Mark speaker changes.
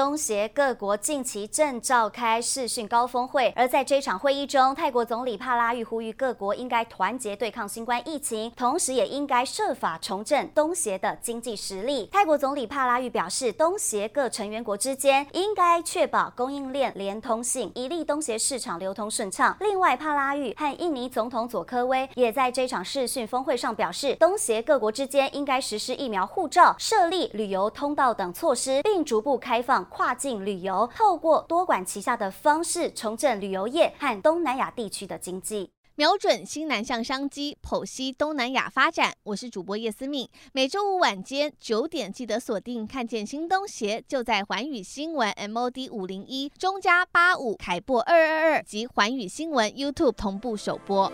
Speaker 1: 东协各国近期正召开视讯高峰会，而在这场会议中，泰国总理帕拉育呼吁各国应该团结对抗新冠疫情，同时也应该设法重振东协的经济实力。泰国总理帕拉育表示，东协各成员国之间应该确保供应链连通性，以利东协市场流通顺畅。另外，帕拉育和印尼总统佐科威也在这场视讯峰会上表示，东协各国之间应该实施疫苗护照、设立旅游通道等措施，并逐步开放。跨境旅游，透过多管齐下的方式重振旅游业和东南亚地区的经济，
Speaker 2: 瞄准新南向商机，剖析东南亚发展。我是主播叶思敏，每周五晚间九点记得锁定，看见新东协就在环宇新闻 MOD 五零一中加八五凯擘二二二及环宇新闻 YouTube 同步首播。